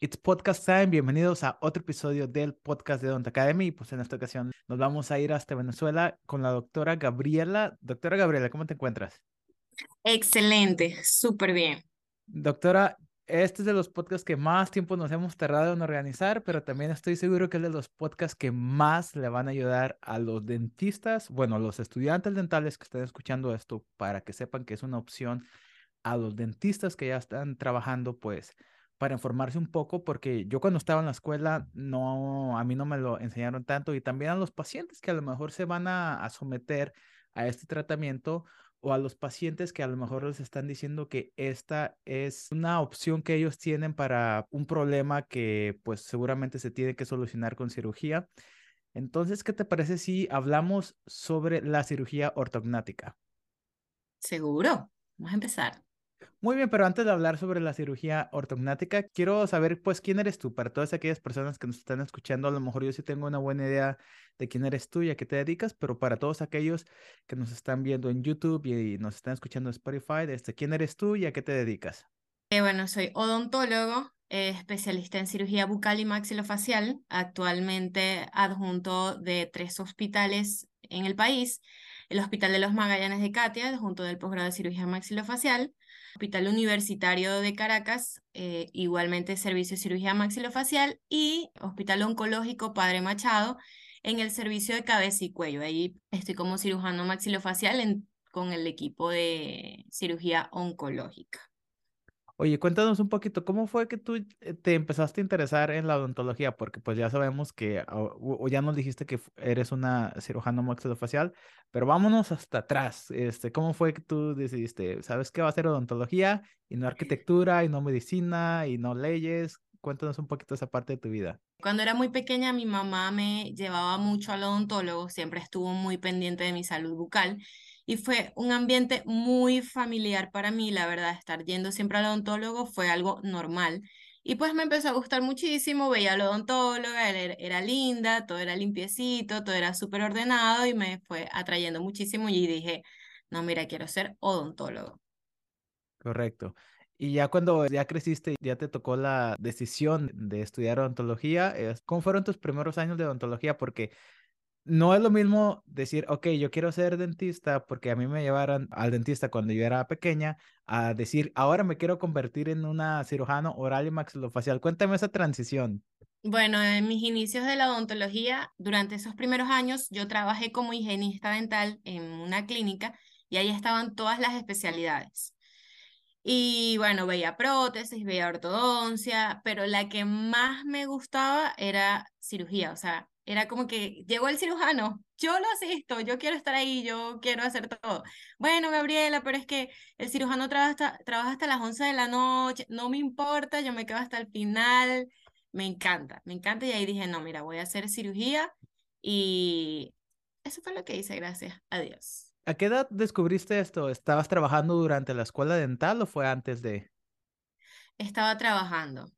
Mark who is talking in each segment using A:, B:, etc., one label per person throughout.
A: It's Podcast Time. Bienvenidos a otro episodio del podcast de Don't Academy. Pues en esta ocasión nos vamos a ir hasta Venezuela con la doctora Gabriela. Doctora Gabriela, ¿cómo te encuentras?
B: Excelente, súper bien.
A: Doctora, este es de los podcasts que más tiempo nos hemos tardado en organizar, pero también estoy seguro que es de los podcasts que más le van a ayudar a los dentistas, bueno, a los estudiantes dentales que estén escuchando esto, para que sepan que es una opción a los dentistas que ya están trabajando, pues para informarse un poco, porque yo cuando estaba en la escuela, no, a mí no me lo enseñaron tanto y también a los pacientes que a lo mejor se van a, someter a este tratamiento o a los pacientes que a lo mejor les están diciendo que esta es una opción que ellos tienen para un problema que pues seguramente se tiene que solucionar con cirugía. Entonces, ¿qué te parece si hablamos sobre la cirugía ortognática?
B: Seguro. Vamos a empezar.
A: Muy bien, pero antes de hablar sobre la cirugía ortognática, quiero saber, pues, quién eres tú. Para todas aquellas personas que nos están escuchando, a lo mejor yo sí tengo una buena idea de quién eres tú y a qué te dedicas, pero para todos aquellos que nos están viendo en YouTube y nos están escuchando en Spotify, este, ¿quién eres tú y a qué te dedicas?
B: Eh, bueno, soy odontólogo, eh, especialista en cirugía bucal y maxilofacial, actualmente adjunto de tres hospitales en el país, el Hospital de los Magallanes de Katia, adjunto del posgrado de cirugía maxilofacial, Hospital Universitario de Caracas, eh, igualmente Servicio de Cirugía Maxilofacial y Hospital Oncológico Padre Machado en el servicio de cabeza y cuello. Ahí estoy como cirujano maxilofacial con el equipo de cirugía oncológica.
A: Oye, cuéntanos un poquito, ¿cómo fue que tú te empezaste a interesar en la odontología? Porque pues ya sabemos que, o, ya nos dijiste que eres una cirujano maxilofacial, pero vámonos hasta atrás. Este, ¿Cómo fue que tú decidiste, sabes qué va a ser odontología y no arquitectura y no medicina y no leyes? Cuéntanos un poquito esa parte de tu vida.
B: Cuando era muy pequeña, mi mamá me llevaba mucho al odontólogo, siempre estuvo muy pendiente de mi salud bucal y fue un ambiente muy familiar para mí, la verdad, estar yendo siempre al odontólogo fue algo normal. Y pues me empezó a gustar muchísimo, veía al odontólogo, era, era linda, todo era limpiecito, todo era súper ordenado y me fue atrayendo muchísimo y dije, no, mira, quiero ser odontólogo.
A: Correcto. Y ya cuando ya creciste, ya te tocó la decisión de estudiar odontología, ¿cómo fueron tus primeros años de odontología? Porque no es lo mismo decir, ok, yo quiero ser dentista porque a mí me llevaron al dentista cuando yo era pequeña, a decir, ahora me quiero convertir en una cirujano oral y maxilofacial. Cuéntame esa transición.
B: Bueno, en mis inicios de la odontología, durante esos primeros años, yo trabajé como higienista dental en una clínica y ahí estaban todas las especialidades. Y bueno, veía prótesis, veía ortodoncia, pero la que más me gustaba era cirugía, o sea, era como que llegó el cirujano, yo lo asisto, yo quiero estar ahí, yo quiero hacer todo. Bueno, Gabriela, pero es que el cirujano trabaja hasta, trabaja hasta las 11 de la noche, no me importa, yo me quedo hasta el final, me encanta, me encanta. Y ahí dije, no, mira, voy a hacer cirugía y eso fue lo que hice, gracias a Dios.
A: ¿A qué edad descubriste esto? ¿Estabas trabajando durante la escuela dental o fue antes de?
B: Estaba trabajando,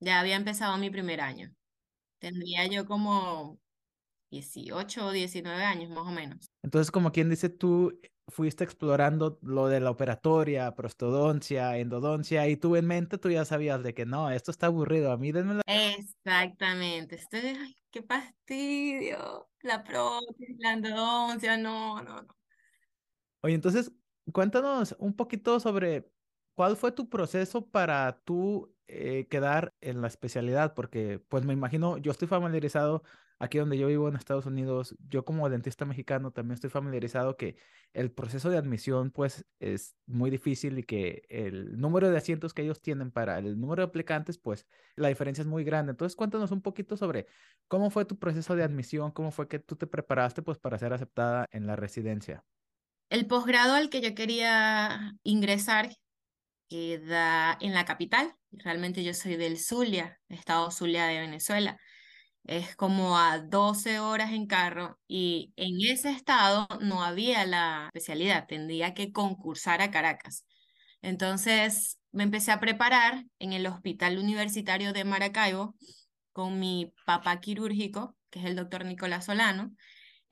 B: ya había empezado mi primer año. Tendría yo como 18 o 19 años más o menos.
A: Entonces, como quien dice, tú fuiste explorando lo de la operatoria, prostodoncia, endodoncia, y tú en mente tú ya sabías de que no, esto está aburrido, a mí denme la...
B: Exactamente, estoy, ay, qué fastidio, la prótesis, la endodoncia, no, no, no.
A: Oye, entonces, cuéntanos un poquito sobre cuál fue tu proceso para tú eh, quedar en la especialidad? Porque, pues me imagino, yo estoy familiarizado aquí donde yo vivo en Estados Unidos, yo como dentista mexicano también estoy familiarizado que el proceso de admisión, pues, es muy difícil y que el número de asientos que ellos tienen para el número de aplicantes, pues, la diferencia es muy grande. Entonces, cuéntanos un poquito sobre cómo fue tu proceso de admisión, cómo fue que tú te preparaste, pues, para ser aceptada en la residencia.
B: El posgrado al que yo quería ingresar queda en la capital. Realmente yo soy del Zulia, estado Zulia de Venezuela. Es como a 12 horas en carro y en ese estado no había la especialidad, tendría que concursar a Caracas. Entonces me empecé a preparar en el Hospital Universitario de Maracaibo con mi papá quirúrgico, que es el doctor Nicolás Solano,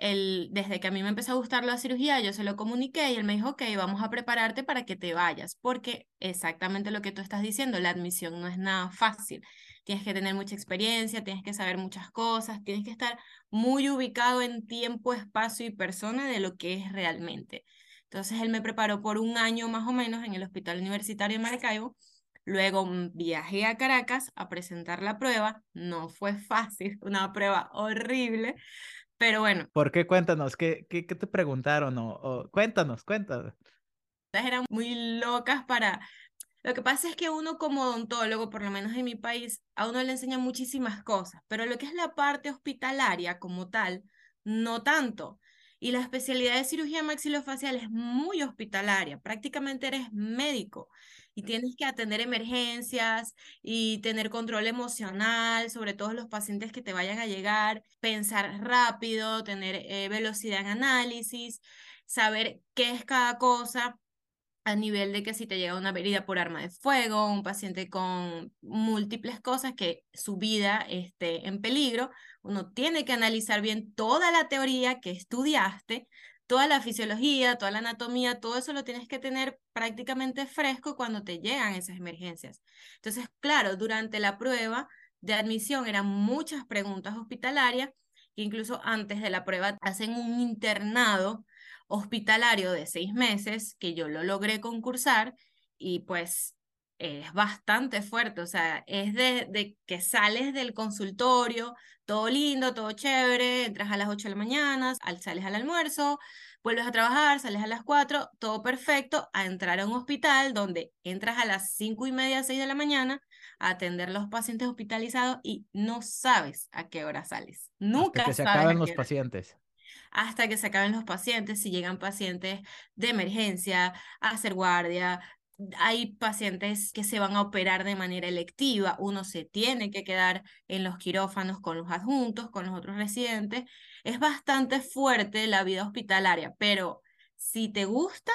B: desde que a mí me empezó a gustar la cirugía, yo se lo comuniqué y él me dijo, ok, vamos a prepararte para que te vayas, porque exactamente lo que tú estás diciendo, la admisión no es nada fácil. tienes que tener mucha experiencia, tienes que saber muchas cosas, tienes que estar muy ubicado en tiempo, espacio y persona de lo que es realmente. Entonces él me preparó por un año más o menos en el Hospital Universitario de Maracaibo. Luego viajé a Caracas a presentar la prueba. No fue fácil, una prueba horrible, pero bueno.
A: ¿Por qué? Cuéntanos, ¿qué, qué, qué te preguntaron? O, cuéntanos, cuéntanos.
B: Eran muy locas para... Lo que pasa es que uno como odontólogo, por lo menos en mi país, a uno le enseña muchísimas cosas, pero lo que es la parte hospitalaria como tal, no tanto. Y la especialidad de cirugía maxilofacial es muy hospitalaria, prácticamente eres médico y tienes que atender emergencias y tener control emocional sobre todos los pacientes que te vayan a llegar, pensar rápido, tener eh, velocidad en análisis, saber qué es cada cosa a nivel de que si te llega una herida por arma de fuego, un paciente con múltiples cosas que su vida esté en peligro, uno tiene que analizar bien toda la teoría que estudiaste, toda la fisiología, toda la anatomía, todo eso lo tienes que tener prácticamente fresco cuando te llegan esas emergencias. Entonces, claro, durante la prueba de admisión eran muchas preguntas hospitalarias, que incluso antes de la prueba hacen un internado hospitalario de seis meses, que yo lo logré concursar y pues es bastante fuerte, o sea, es de, de, que sales del consultorio, todo lindo, todo chévere, entras a las 8 de la mañana, al, sales al almuerzo, vuelves a trabajar, sales a las 4, todo perfecto, a entrar a un hospital donde entras a las 5 y media, 6 de la mañana, a atender los pacientes hospitalizados y no sabes a qué hora sales. Nunca
A: Hasta que se acaban los pacientes
B: hasta que se acaben los pacientes, si llegan pacientes de emergencia, a hacer guardia, hay pacientes que se van a operar de manera electiva, uno se tiene que quedar en los quirófanos con los adjuntos, con los otros residentes. Es bastante fuerte la vida hospitalaria, pero si te gusta,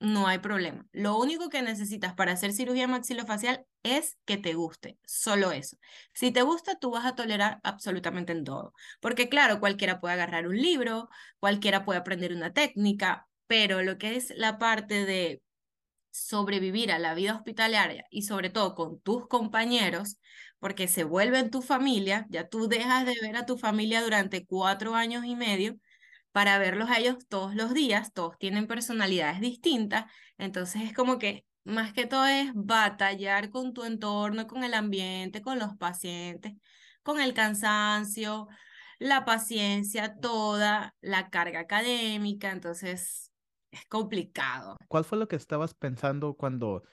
B: no hay problema. Lo único que necesitas para hacer cirugía maxilofacial es que te guste, solo eso. Si te gusta, tú vas a tolerar absolutamente en todo. Porque claro, cualquiera puede agarrar un libro, cualquiera puede aprender una técnica, pero lo que es la parte de sobrevivir a la vida hospitalaria y sobre todo con tus compañeros, porque se vuelven tu familia, ya tú dejas de ver a tu familia durante cuatro años y medio para verlos a ellos todos los días, todos tienen personalidades distintas, entonces es como que más que todo es batallar con tu entorno, con el ambiente, con los pacientes, con el cansancio, la paciencia, toda la carga académica, entonces es complicado.
A: ¿Cuál fue lo que estabas pensando cuando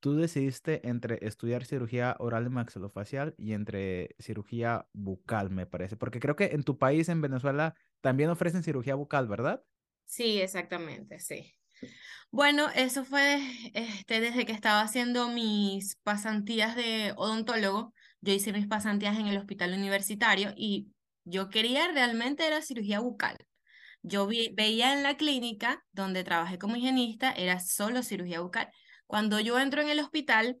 A: tú decidiste entre estudiar cirugía oral y maxilofacial y entre cirugía bucal, me parece? Porque creo que en tu país, en Venezuela, también ofrecen cirugía bucal, ¿verdad?
B: Sí, exactamente, sí. Bueno, eso fue este, desde que estaba haciendo mis pasantías de odontólogo. Yo hice mis pasantías en el hospital universitario y yo quería realmente era cirugía bucal. Yo veía en la clínica donde trabajé como higienista, era solo cirugía bucal. Cuando yo entro en el hospital,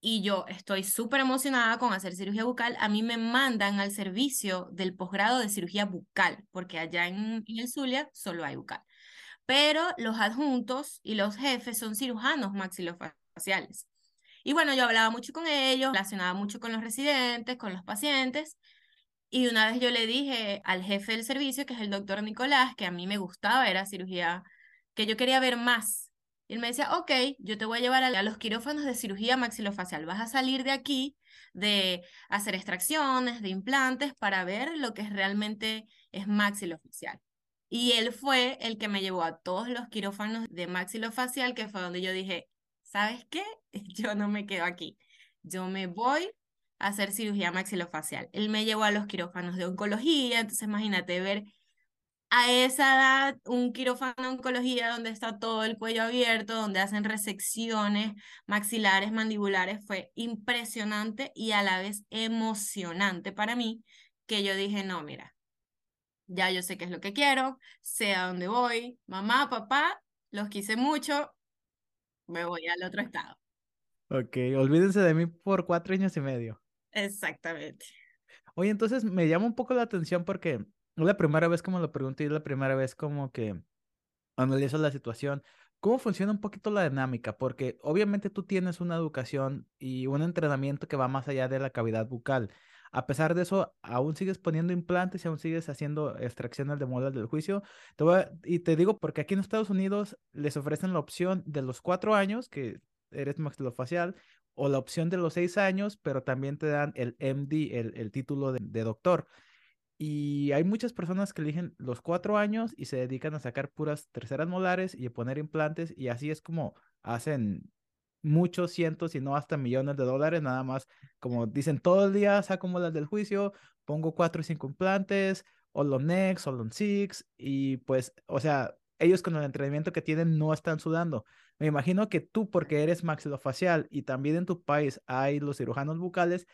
B: y yo estoy súper emocionada con hacer cirugía bucal, a mí me mandan al servicio del posgrado de cirugía bucal, porque allá en, el Zulia solo hay bucal. Pero los adjuntos y los jefes son cirujanos maxilofaciales. Y bueno, yo hablaba mucho con ellos, relacionaba mucho con los residentes, con los pacientes. Y una vez yo le dije al jefe del servicio, que es el doctor Nicolás, que a mí me gustaba, era cirugía, que yo quería ver más y él me decía, ok, yo te voy a llevar a, los quirófanos de cirugía maxilofacial. Vas a salir de aquí de hacer extracciones, de implantes, para ver lo que realmente es maxilofacial. Y él fue el que me llevó a todos los quirófanos de maxilofacial, que fue donde yo dije, ¿sabes qué? Yo no me quedo aquí. Yo me voy hacer cirugía maxilofacial. Él me llevó a los quirófanos de oncología, entonces imagínate ver a esa edad, un quirófano de oncología donde está todo el cuello abierto, donde hacen resecciones maxilares, mandibulares, fue impresionante y a la vez emocionante para mí, que yo dije, no, mira, ya yo sé qué es lo que quiero, sé a dónde voy, mamá, papá, los quise mucho, me voy al otro estado.
A: Ok, olvídense de mí por cuatro años y medio.
B: Exactamente.
A: Oye, entonces me llama un poco la atención porque es la primera vez como lo pregunté y es la primera vez como que analizo la situación, ¿Cómo funciona un poquito la dinámica? Porque obviamente tú tienes una educación y un entrenamiento que va más allá de la cavidad bucal. A pesar de eso, aún sigues poniendo implantes y aún sigues haciendo extracciones de muelas del juicio. y te digo porque aquí en Estados Unidos les ofrecen la opción de los cuatro años, que eres maxilofacial, o la opción de los seis años, pero también te dan el MD, el, título de doctor. Y hay muchas personas que eligen los cuatro años y se dedican a sacar puras terceras molares y a poner implantes y así es como hacen muchos cientos y no hasta millones de dólares, nada más como dicen todo el día saco molas del juicio, pongo cuatro o cinco implantes, o los Next, o los Six y pues, o sea, ellos con el entrenamiento que tienen no están sudando. Me imagino que tú, porque eres maxilofacial y también en tu país hay los cirujanos bucales,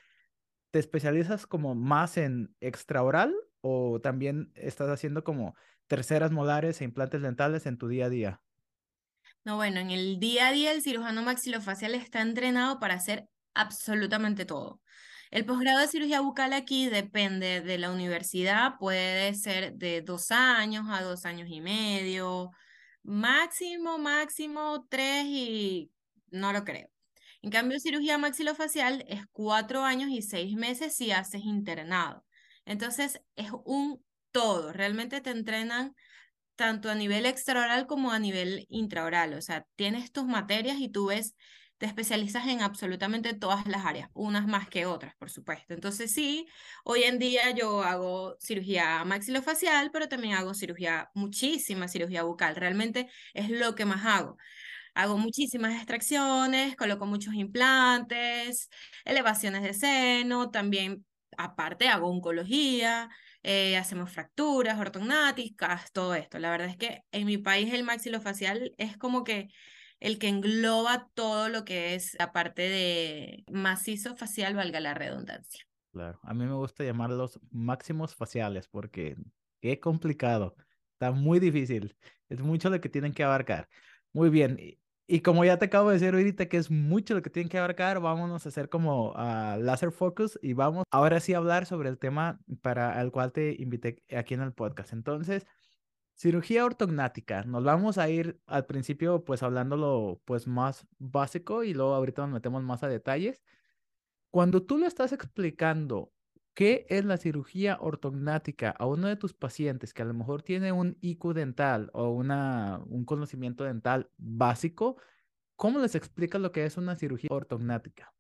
A: ¿te especializas como más en extraoral o también estás haciendo como terceras molares e implantes dentales en tu día a día?
B: No, bueno, en el día a día el cirujano maxilofacial está entrenado para hacer absolutamente todo. El posgrado de cirugía bucal aquí depende de la universidad, puede ser de dos años a dos años y medio, máximo, máximo tres y no lo creo. En cambio, cirugía maxilofacial es cuatro años y seis meses si haces internado. Entonces, es un todo. Realmente te entrenan tanto a nivel extraoral como a nivel intraoral. O sea, tienes tus materias y tú ves, te especializas en absolutamente todas las áreas, unas más que otras, por supuesto. Entonces, sí, hoy en día yo hago cirugía maxilofacial, pero también hago cirugía, muchísima cirugía bucal. Realmente es lo que más hago. Hago muchísimas extracciones, coloco muchos implantes, elevaciones de seno, también aparte hago oncología, eh, hacemos fracturas ortognáticas, todo esto. La verdad es que en mi país el maxilofacial es como que el que engloba todo lo que es la parte de macizo facial, valga la redundancia.
A: Claro, a mí me gusta llamarlos máximos faciales porque qué complicado, está muy difícil, es mucho lo que tienen que abarcar. Muy bien, y como ya te acabo de decir ahorita que es mucho lo que tienen que abarcar, vámonos a hacer como a laser focus y vamos ahora sí a hablar sobre el tema para el cual te invité aquí en el podcast. Entonces, cirugía ortognática. Nos vamos a ir al principio pues hablándolo pues más básico y luego ahorita nos metemos más a detalles. Cuando tú lo estás explicando ¿Qué es la cirugía ortognática a uno de tus pacientes que a lo mejor tiene un IQ dental o una, un conocimiento dental básico? ¿Cómo les explicas lo que es una cirugía ortognática?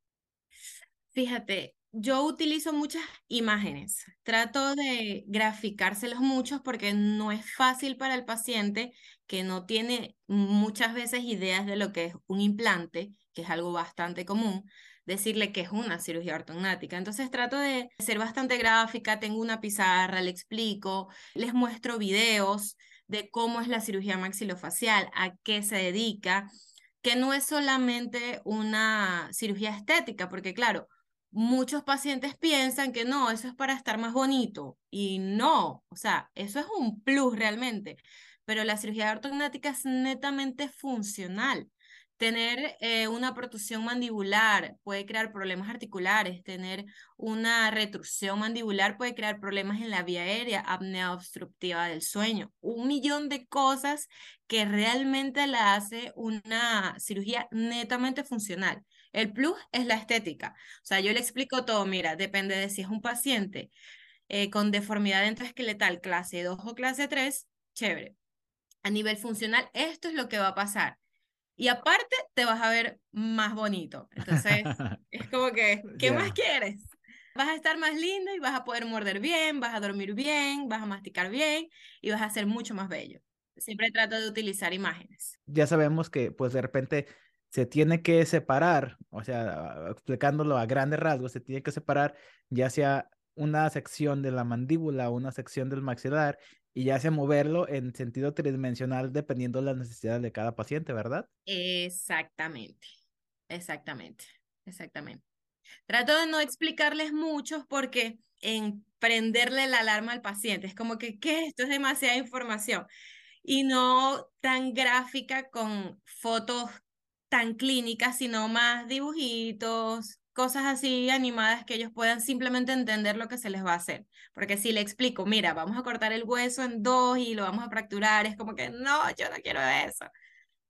B: Fíjate, yo utilizo muchas imágenes. Trato de graficárselos muchos porque no es fácil para el paciente que no tiene muchas veces ideas de lo que es un implante, que es algo bastante común decirle que es una cirugía ortognática. Entonces trato de ser bastante gráfica, tengo una pizarra, le explico, les muestro videos de cómo es la cirugía maxilofacial, a qué se dedica, que no es solamente una cirugía estética, porque claro, muchos pacientes piensan que no, eso es para estar más bonito y no, o sea, eso es un plus realmente, pero la cirugía ortognática es netamente funcional. Tener eh, una protrusión mandibular puede crear problemas articulares, tener una retrusión mandibular puede crear problemas en la vía aérea, apnea obstructiva del sueño, un millón de cosas que realmente la hace una cirugía netamente funcional. El plus es la estética. O sea, yo le explico todo, mira, depende de si es un paciente eh, con deformidad entroesqueletal clase 2 o clase 3, chévere. A nivel funcional, esto es lo que va a pasar y aparte te vas a ver más bonito. Entonces, es como que, ¿qué más quieres? Vas a estar más lindo y vas a poder morder bien, vas a dormir bien, vas a masticar bien y vas a ser mucho más bello. Siempre trato de utilizar imágenes.
A: Ya sabemos que pues de repente se tiene que separar, o sea, explicándolo a grandes rasgos, se tiene que separar ya sea una sección de la mandíbula o una sección del maxilar y ya sea moverlo en sentido tridimensional dependiendo de las necesidades de cada paciente, ¿verdad?
B: Exactamente, exactamente, exactamente. Trato de no explicarles mucho porque en prenderle la alarma al paciente es como que, ¿qué? Esto es demasiada información. Y no tan gráfica con fotos tan clínicas, sino más dibujitos, cosas así animadas que ellos puedan simplemente entender lo que se les va a hacer. Porque si le explico, mira, vamos a cortar el hueso en dos y lo vamos a fracturar, es como que no, yo no quiero eso.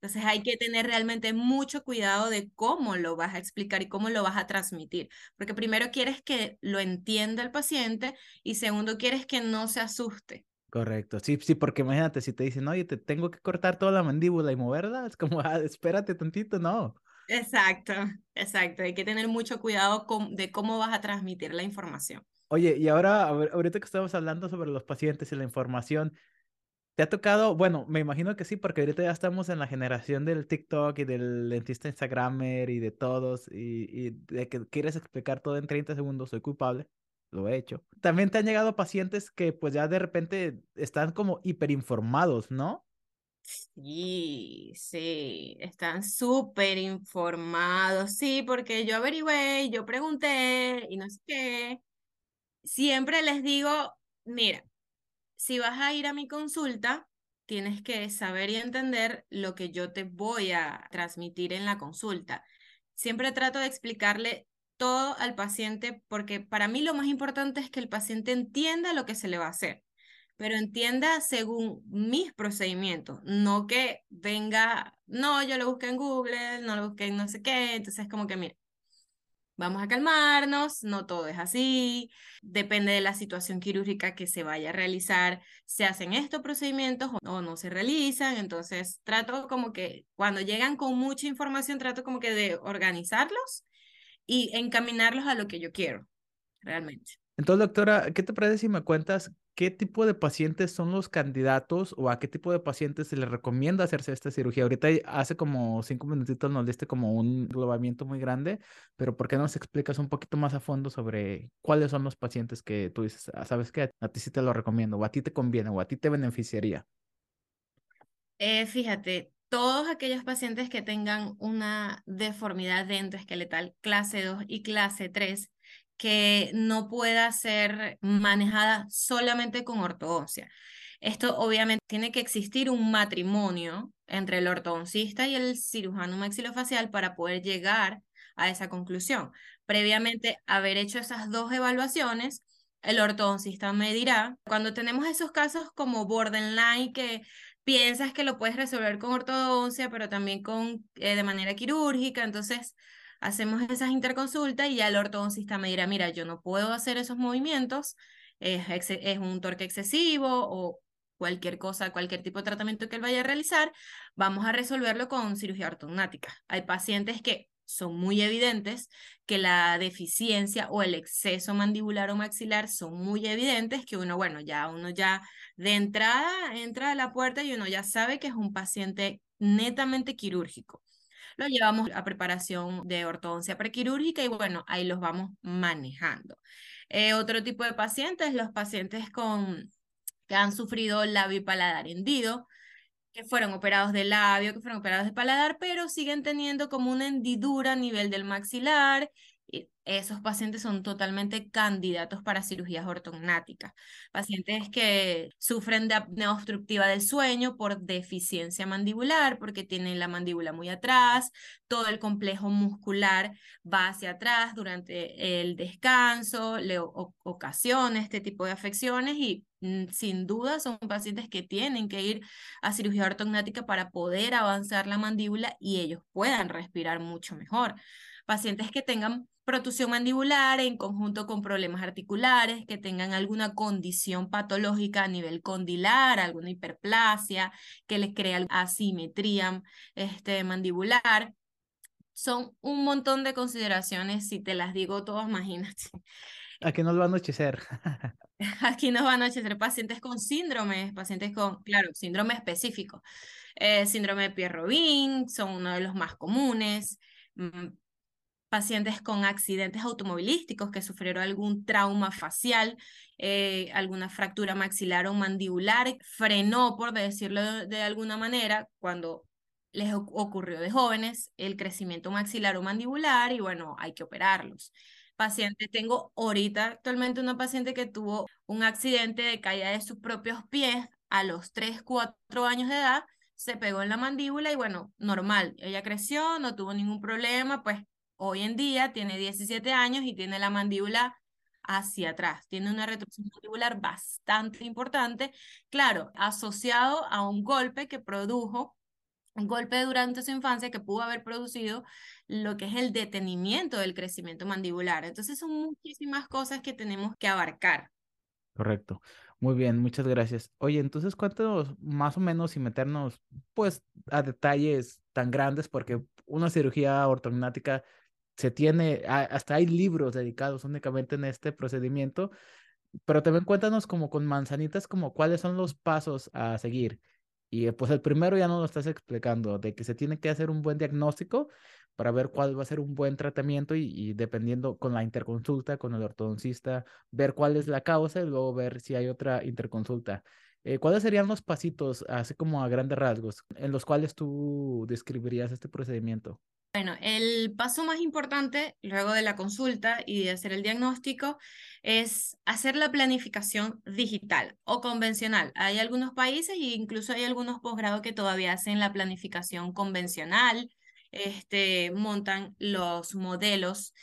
B: Entonces hay que tener realmente mucho cuidado de cómo lo vas a explicar y cómo lo vas a transmitir, porque primero quieres que lo entienda el paciente y segundo quieres que no se asuste.
A: Correcto, sí, sí, porque imagínate si te dicen, oye, te tengo que cortar toda la mandíbula y moverla, es como, ah, espérate tantito, no.
B: Exacto, exacto, hay que tener mucho cuidado con, de cómo vas a transmitir la información.
A: Oye, y ahora, ahorita que estamos hablando sobre los pacientes y la información, ¿Te ha tocado? Bueno, me imagino que sí, porque ahorita ya estamos en la generación del TikTok y del dentista Instagramer y de todos, y, de que quieres explicar todo en 30 segundos, soy culpable, lo he hecho. También te han llegado pacientes que pues ya de repente están como hiperinformados, ¿no?
B: Sí, sí, están súper informados, sí, porque yo averigüé, yo pregunté y no sé qué. Siempre les digo, mira, si vas a ir a mi consulta, tienes que saber y entender lo que yo te voy a transmitir en la consulta. Siempre trato de explicarle todo al paciente porque para mí lo más importante es que el paciente entienda lo que se le va a hacer, pero entienda según mis procedimientos, no que venga, no, yo lo busqué en Google, no lo busqué en no sé qué, entonces como que mira, Vamos a calmarnos, no todo es así, depende de la situación quirúrgica que se vaya a realizar, se hacen estos procedimientos o no se realizan, entonces trato como que cuando llegan con mucha información, trato como que de organizarlos y encaminarlos a lo que yo quiero, realmente.
A: Entonces, doctora, ¿qué te parece si me cuentas qué tipo de pacientes son los candidatos o a qué tipo de pacientes se les recomienda hacerse esta cirugía? Ahorita hace como cinco minutitos nos diste como un globamiento muy grande, pero ¿por qué no nos explicas un poquito más a fondo sobre cuáles son los pacientes que tú dices, ah, sabes que a ti sí te lo recomiendo, o a ti te conviene, o a ti te beneficiaría?
B: Eh, fíjate, todos aquellos pacientes que tengan una deformidad dentoesqueletal clase 2 y clase 3 que no pueda ser manejada solamente con ortodoncia. Esto obviamente tiene que existir un matrimonio entre el ortodoncista y el cirujano maxilofacial para poder llegar a esa conclusión. Previamente haber hecho esas dos evaluaciones, el ortodoncista me dirá, cuando tenemos esos casos como borderline que piensas que lo puedes resolver con ortodoncia, pero también con, eh, de manera quirúrgica, entonces hacemos esas interconsultas y ya el ortodoncista me dirá, mira, yo no puedo hacer esos movimientos, es, es un torque excesivo o cualquier cosa, cualquier tipo de tratamiento que él vaya a realizar, vamos a resolverlo con cirugía ortognática. Hay pacientes que son muy evidentes que la deficiencia o el exceso mandibular o maxilar son muy evidentes que uno, bueno, ya uno ya de entrada entra a la puerta y uno ya sabe que es un paciente netamente quirúrgico lo llevamos a preparación de ortodoncia prequirúrgica y bueno, ahí los vamos manejando. Eh, otro tipo de pacientes, los pacientes con, que han sufrido labio y paladar hendido, que fueron operados de labio, que fueron operados de paladar, pero siguen teniendo como una hendidura a nivel del maxilar esos pacientes son totalmente candidatos para cirugías ortognáticas. Pacientes que sufren de apnea obstructiva del sueño por deficiencia mandibular, porque tienen la mandíbula muy atrás, todo el complejo muscular va hacia atrás durante el descanso, le ocasiona este tipo de afecciones y mm, sin duda son pacientes que tienen que ir a cirugía ortognática para poder avanzar la mandíbula y ellos puedan respirar mucho mejor. Pacientes que tengan protusión mandibular en conjunto con problemas articulares, que tengan alguna condición patológica a nivel condilar, alguna hiperplasia, que les crea asimetría este, mandibular. Son un montón de consideraciones, si te las digo todas, imagínate.
A: Aquí nos va a anochecer.
B: Aquí nos va a anochecer pacientes con síndromes, pacientes con, claro, síndrome específico. Eh, síndrome de Pierre-Robin son uno de los más comunes mm, pacientes con accidentes automovilísticos que sufrieron algún trauma facial, eh, alguna fractura maxilar o mandibular, frenó, por decirlo de, alguna manera, cuando les ocurrió de jóvenes el crecimiento maxilar o mandibular y bueno, hay que operarlos. Paciente, tengo ahorita actualmente una paciente que tuvo un accidente de caída de sus propios pies a los 3, 4 años de edad, se pegó en la mandíbula y bueno, normal, ella creció, no tuvo ningún problema, pues hoy en día tiene 17 años y tiene la mandíbula hacia atrás. Tiene una retracción mandibular bastante importante, claro, asociado a un golpe que produjo golpe durante su infancia que pudo haber producido lo que es el detenimiento del crecimiento mandibular. Entonces son muchísimas cosas que tenemos que abarcar.
A: Correcto. Muy bien, muchas gracias. Oye, entonces cuéntanos más o menos sin meternos pues a detalles tan grandes porque una cirugía ortognática se tiene, hasta hay libros dedicados únicamente en este procedimiento, pero también cuéntanos como con manzanitas como cuáles son los pasos a seguir. Y pues el primero ya no lo estás explicando, de que se tiene que hacer un buen diagnóstico para ver cuál va a ser un buen tratamiento y, dependiendo con la interconsulta con el ortodoncista, ver cuál es la causa y luego ver si hay otra interconsulta. Eh, ¿Cuáles serían los pasitos, así como a grandes rasgos, en los cuales tú describirías este procedimiento?
B: Bueno, el paso más importante luego de la consulta y de hacer el diagnóstico es hacer la planificación digital o convencional. Hay algunos países e incluso hay algunos posgrados que todavía hacen la planificación convencional, este, montan los modelos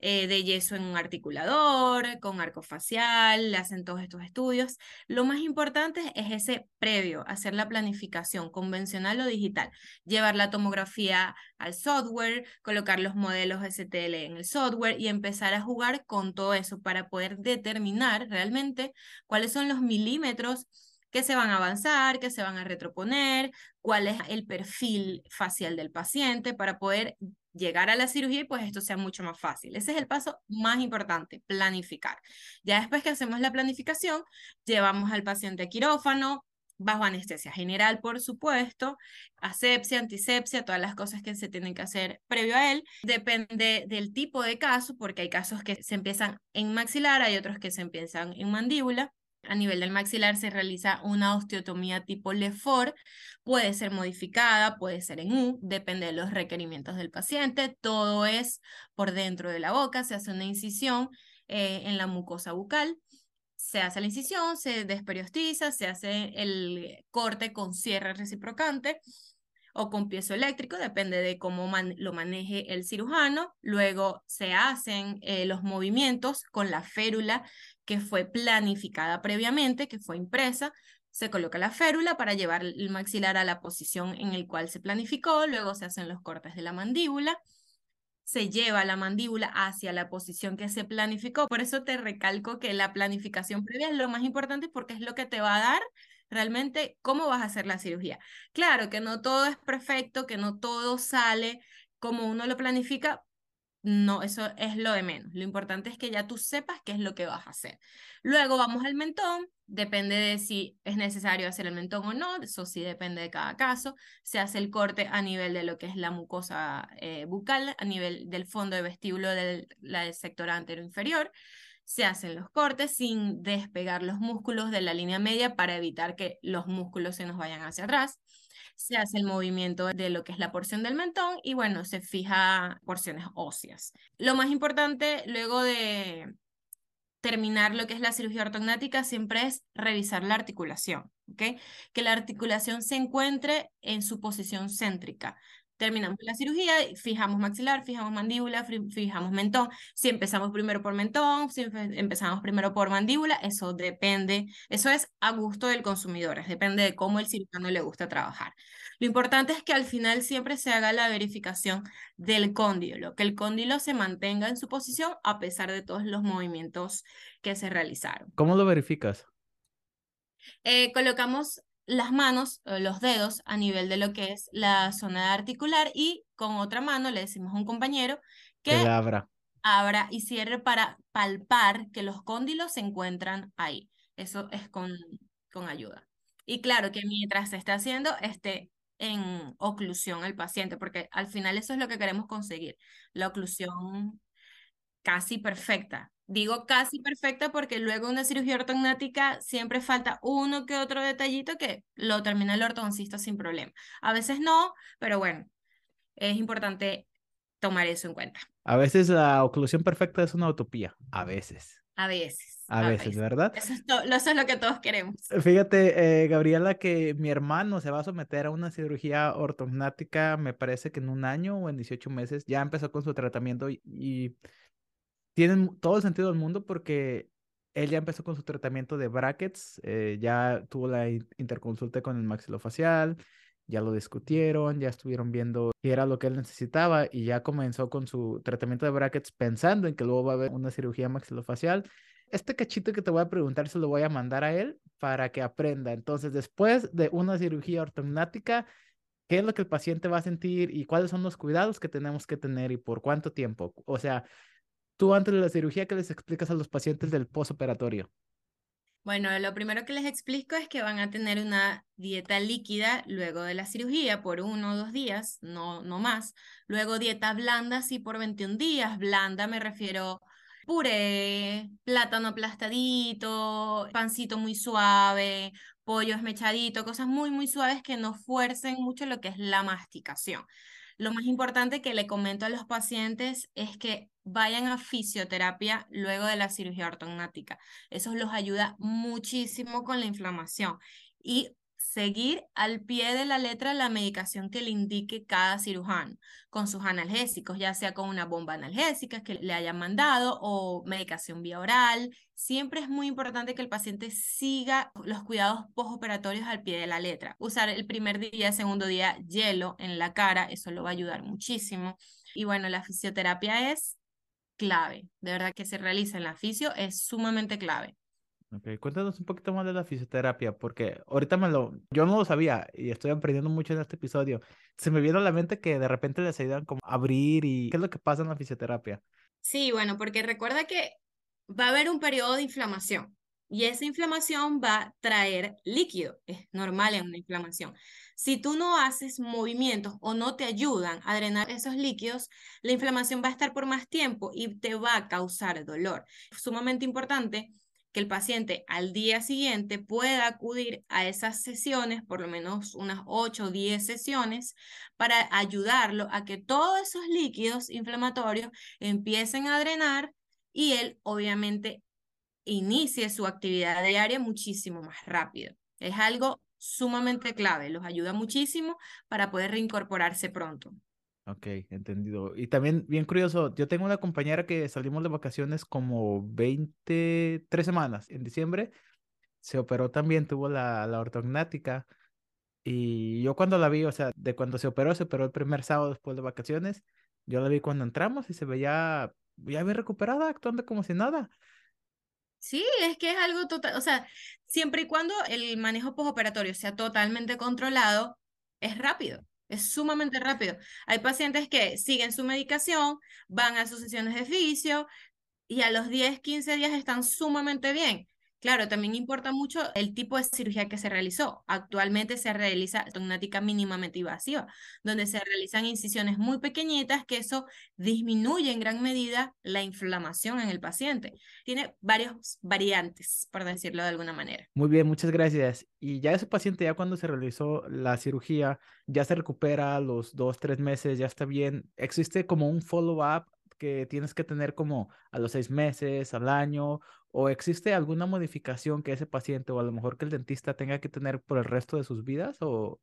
B: eh, de yeso en un articulador, con arco facial, le hacen todos estos estudios. Lo más importante es ese previo, hacer la planificación convencional o digital, llevar la tomografía al software, colocar los modelos STL en el software y empezar a jugar con todo eso para poder determinar realmente cuáles son los milímetros que se van a avanzar, que se van a retroponer, cuál es el perfil facial del paciente para poder llegar a la cirugía y pues esto sea mucho más fácil. Ese es el paso más importante, planificar. Ya después que hacemos la planificación, llevamos al paciente a quirófano, bajo anestesia general, por supuesto, asepsia, antisepsia, todas las cosas que se tienen que hacer previo a él. Depende del tipo de caso, porque hay casos que se empiezan en maxilar, hay otros que se empiezan en mandíbula. A nivel del maxilar se realiza una osteotomía tipo Lefort, puede ser modificada, puede ser en U, depende de los requerimientos del paciente. Todo es por dentro de la boca, se hace una incisión eh, en la mucosa bucal, se hace la incisión, se desperiostiza, se hace el corte con cierre reciprocante o con piezo eléctrico, depende de cómo lo maneje el cirujano. Luego se hacen eh, los movimientos con la férula que fue planificada previamente, que fue impresa, se coloca la férula para llevar el maxilar a la posición en el cual se planificó, luego se hacen los cortes de la mandíbula, se lleva la mandíbula hacia la posición que se planificó. Por eso te recalco que la planificación previa es lo más importante porque es lo que te va a dar realmente cómo vas a hacer la cirugía. Claro que no todo es perfecto, que no todo sale como uno lo planifica, no, eso es lo de menos. Lo importante es que ya tú sepas qué es lo que vas a hacer. Luego vamos al mentón, depende de si es necesario hacer el mentón o no, eso sí depende de cada caso. Se hace el corte a nivel de lo que es la mucosa eh, bucal, a nivel del fondo de vestíbulo del, del sector antero inferior. Se hacen los cortes sin despegar los músculos de la línea media para evitar que los músculos se nos vayan hacia atrás se hace el movimiento de lo que es la porción del mentón y bueno, se fija porciones óseas. Lo más importante luego de terminar lo que es la cirugía ortognática siempre es revisar la articulación, ¿ok? Que la articulación se encuentre en su posición céntrica terminamos la cirugía, fijamos maxilar, fijamos mandíbula, fijamos mentón. Si empezamos primero por mentón, si empezamos primero por mandíbula, eso depende, eso es a gusto del consumidor, depende de cómo el cirujano le gusta trabajar. Lo importante es que al final siempre se haga la verificación del cóndilo, que el cóndilo se mantenga en su posición a pesar de todos los movimientos que se realizaron.
A: ¿Cómo lo verificas?
B: Eh, colocamos las manos, los dedos a nivel de lo que es la zona articular y con otra mano le decimos a un compañero que,
A: abra.
B: abra y cierre para palpar que los cóndilos se encuentran ahí. Eso es con, con ayuda. Y claro que mientras se está haciendo, esté en oclusión el paciente, porque al final eso es lo que queremos conseguir, la oclusión casi perfecta. Digo casi perfecta porque luego una cirugía ortognática siempre falta uno que otro detallito que lo termina el ortodoncista sin problema. A veces no, pero bueno, es importante tomar eso en cuenta.
A: A veces la oclusión perfecta es una utopía, a veces.
B: A veces.
A: A, veces, ¿verdad?
B: Eso es, lo que todos queremos.
A: Fíjate, eh, Gabriela, que mi hermano se va a someter a una cirugía ortognática, me parece que en un año o en 18 meses, ya empezó con su tratamiento y tienen todo el sentido del mundo porque él ya empezó con su tratamiento de brackets, eh, ya tuvo la interconsulta con el maxilofacial ya lo discutieron, ya estuvieron viendo qué era lo que él necesitaba y ya comenzó con su tratamiento de brackets pensando en que luego va a haber una cirugía maxilofacial. Este cachito que te voy a preguntar se lo voy a mandar a él para que aprenda. Entonces, después de una cirugía ortognática, ¿qué es lo que el paciente va a sentir y cuáles son los cuidados que tenemos que tener y por cuánto tiempo? O sea, tú antes de la cirugía, ¿qué les explicas a los pacientes del postoperatorio?
B: Bueno, lo primero que les explico es que van a tener una dieta líquida luego de la cirugía por uno o dos días, no, no más. Luego dieta blanda, sí, por 21 días. Blanda me refiero puré, plátano aplastadito, pancito muy suave, pollo esmechadito, cosas muy, muy suaves que no fuercen mucho lo que es la masticación. Lo más importante que le comento a los pacientes es que vayan a fisioterapia luego de la cirugía ortognática. Eso los ayuda muchísimo con la inflamación. Y seguir al pie de la letra la medicación que le indique cada cirujano, con sus analgésicos, ya sea con una bomba analgésica que le hayan mandado o medicación vía oral. Siempre es muy importante que el paciente siga los cuidados postoperatorios al pie de la letra. Usar el primer día, segundo día hielo en la cara, eso lo va a ayudar muchísimo. Y bueno, la fisioterapia es clave. De verdad que se realiza en la fisio es sumamente clave.
A: Ok, cuéntanos un poquito más de la fisioterapia, porque ahorita me lo, yo no lo sabía y estoy aprendiendo mucho en este episodio. Se me vino a la mente que de repente les ayudan como a abrir y qué es lo que pasa en la fisioterapia.
B: Sí, bueno, porque recuerda que va a haber un periodo de inflamación y esa inflamación va a traer líquido, es normal en una inflamación. Si tú no haces movimientos o no te ayudan a drenar esos líquidos, la inflamación va a estar por más tiempo y te va a causar dolor. Es sumamente importante que el paciente al día siguiente pueda acudir a esas sesiones, por lo menos unas 8 o 10 sesiones, para ayudarlo a que todos esos líquidos inflamatorios empiecen a drenar y él obviamente inicie su actividad diaria muchísimo más rápido. Es algo sumamente clave, los ayuda muchísimo para poder reincorporarse pronto.
A: Ok, entendido. Y también, bien curioso, yo tengo una compañera que salimos de vacaciones como 23 semanas en diciembre. Se operó también, tuvo la, la ortognática. Y yo cuando la vi, o sea, de cuando se operó, se operó el primer sábado después de vacaciones. Yo la vi cuando entramos y se veía ya bien recuperada, actuando como si nada.
B: Sí, es que es algo total, o sea, siempre y cuando el manejo postoperatorio sea totalmente controlado, es rápido. Es sumamente rápido. Hay pacientes que siguen su medicación, van a sus sesiones de fisio y a los 10, 15 días están sumamente bien. Claro, también importa mucho el tipo de cirugía que se realizó. Actualmente se realiza ortognática mínimamente invasiva, donde se realizan incisiones muy pequeñitas que eso disminuye en gran medida la inflamación en el paciente. Tiene varias variantes, por decirlo de alguna manera.
A: Muy bien, muchas gracias. Y ya ese paciente, ya cuando se realizó la cirugía, ya se recupera los dos, tres meses, ya está bien. ¿Existe como un follow-up que tienes que tener como a los seis meses, al año, o existe alguna modificación que ese paciente o a lo mejor que el dentista tenga que tener por el resto de sus vidas o,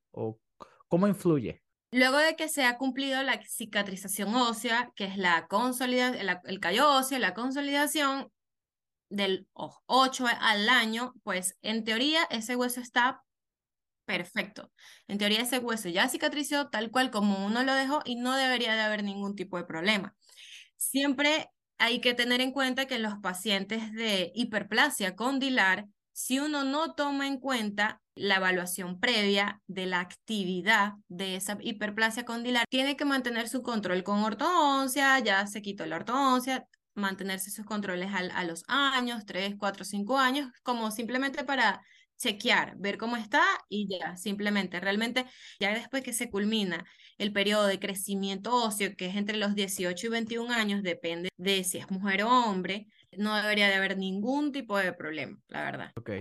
A: cómo influye?
B: Luego de que se ha cumplido la cicatrización ósea, que es la consolidación, el callo óseo, la consolidación del 8 al año, pues en teoría ese hueso está perfecto. En teoría ese hueso ya cicatrizó tal cual como uno lo dejó y no debería de haber ningún tipo de problema. Siempre hay que tener en cuenta que en los pacientes de hiperplasia condilar, si uno no toma en cuenta la evaluación previa de la actividad de esa hiperplasia condilar, tiene que mantener su control con ortodoncia, ya se quitó la ortodoncia, mantenerse sus controles a, los años, 3, 4, 5 años, como simplemente para chequear, ver cómo está y ya, simplemente, realmente, ya después que se culmina el periodo de crecimiento óseo, que es entre los 18 y 21 años, depende de si es mujer o hombre, no debería de haber ningún tipo de problema, la verdad.
A: Ok,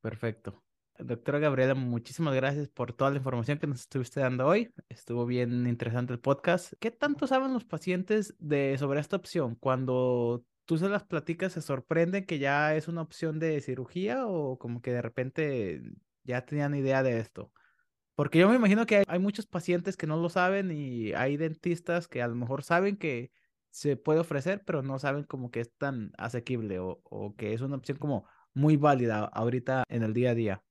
A: perfecto. Doctora Gabriela, muchísimas gracias por toda la información que nos estuviste dando hoy. Estuvo bien interesante el podcast. ¿Qué tanto saben los pacientes de sobre esta opción? Cuando tú se las platicas, ¿se sorprenden que ya es una opción de cirugía o como que de repente ya tenían idea de esto? Porque yo me imagino que hay, muchos pacientes que no lo saben y hay dentistas que a lo mejor saben que se puede ofrecer, pero no saben como que es tan asequible o, o que es una opción como muy válida ahorita en el día a día.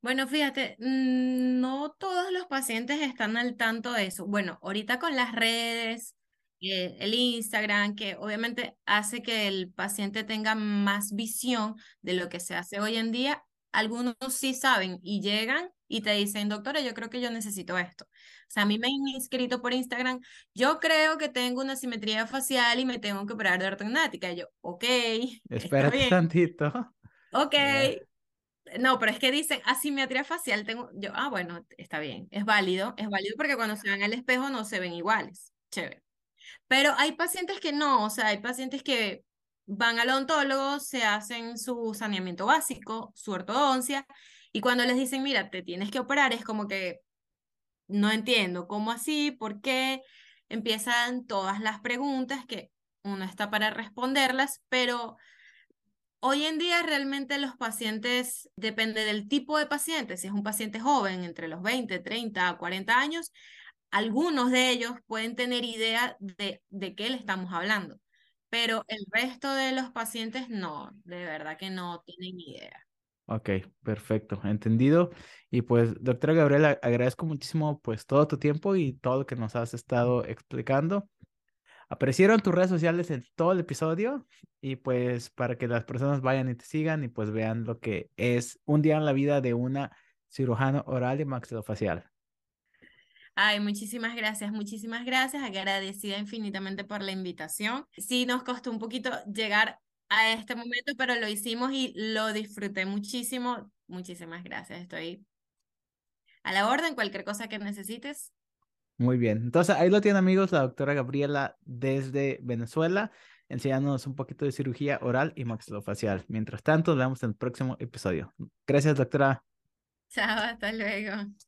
B: Bueno, fíjate, mm, no todos los pacientes están al tanto de eso. Bueno, ahorita con las redes, eh, el Instagram, que obviamente hace que el paciente tenga más visión de lo que se hace hoy en día, algunos sí saben y llegan y te dicen, doctora, yo creo que yo necesito esto. O sea, a mí me han inscrito por Instagram, yo creo que tengo una simetría facial y me tengo que operar de ortognática. Y yo, ok,
A: Espérate tantito.
B: ok. No, pero es que dicen asimetría facial, tengo yo, ah, bueno, está bien, es válido, es válido porque cuando se ven al espejo no se ven iguales, chévere. Pero hay pacientes que no, o sea, hay pacientes que van al odontólogo, se hacen su saneamiento básico, su ortodoncia, y cuando les dicen, mira, te tienes que operar, es como que no entiendo, ¿cómo así? ¿Por qué? Empiezan todas las preguntas que uno está para responderlas, pero Hoy en día realmente los pacientes, depende del tipo de paciente, si es un paciente joven, entre los 20, 30, 40 años, algunos de ellos pueden tener idea de, de qué le estamos hablando, pero el resto de los pacientes no, de verdad que no tienen idea.
A: Ok, perfecto, entendido. Y pues, doctora Gabriela, agradezco muchísimo pues todo tu tiempo y todo lo que nos has estado explicando. Aparecieron tus redes sociales en todo el episodio y pues para que las personas vayan y te sigan y pues vean lo que es un día en la vida de una cirujano oral y maxilofacial.
B: Ay, muchísimas gracias, muchísimas gracias. Agradecida infinitamente por la invitación. Sí, nos costó un poquito llegar a este momento, pero lo hicimos y lo disfruté muchísimo. Muchísimas gracias. Estoy a la orden. Cualquier cosa que necesites,
A: Muy bien, entonces ahí lo tienen amigos, la doctora Gabriela desde Venezuela, enseñándonos un poquito de cirugía oral y maxilofacial. Mientras tanto, nos vemos en el próximo episodio. Gracias, doctora.
B: chao, hasta luego.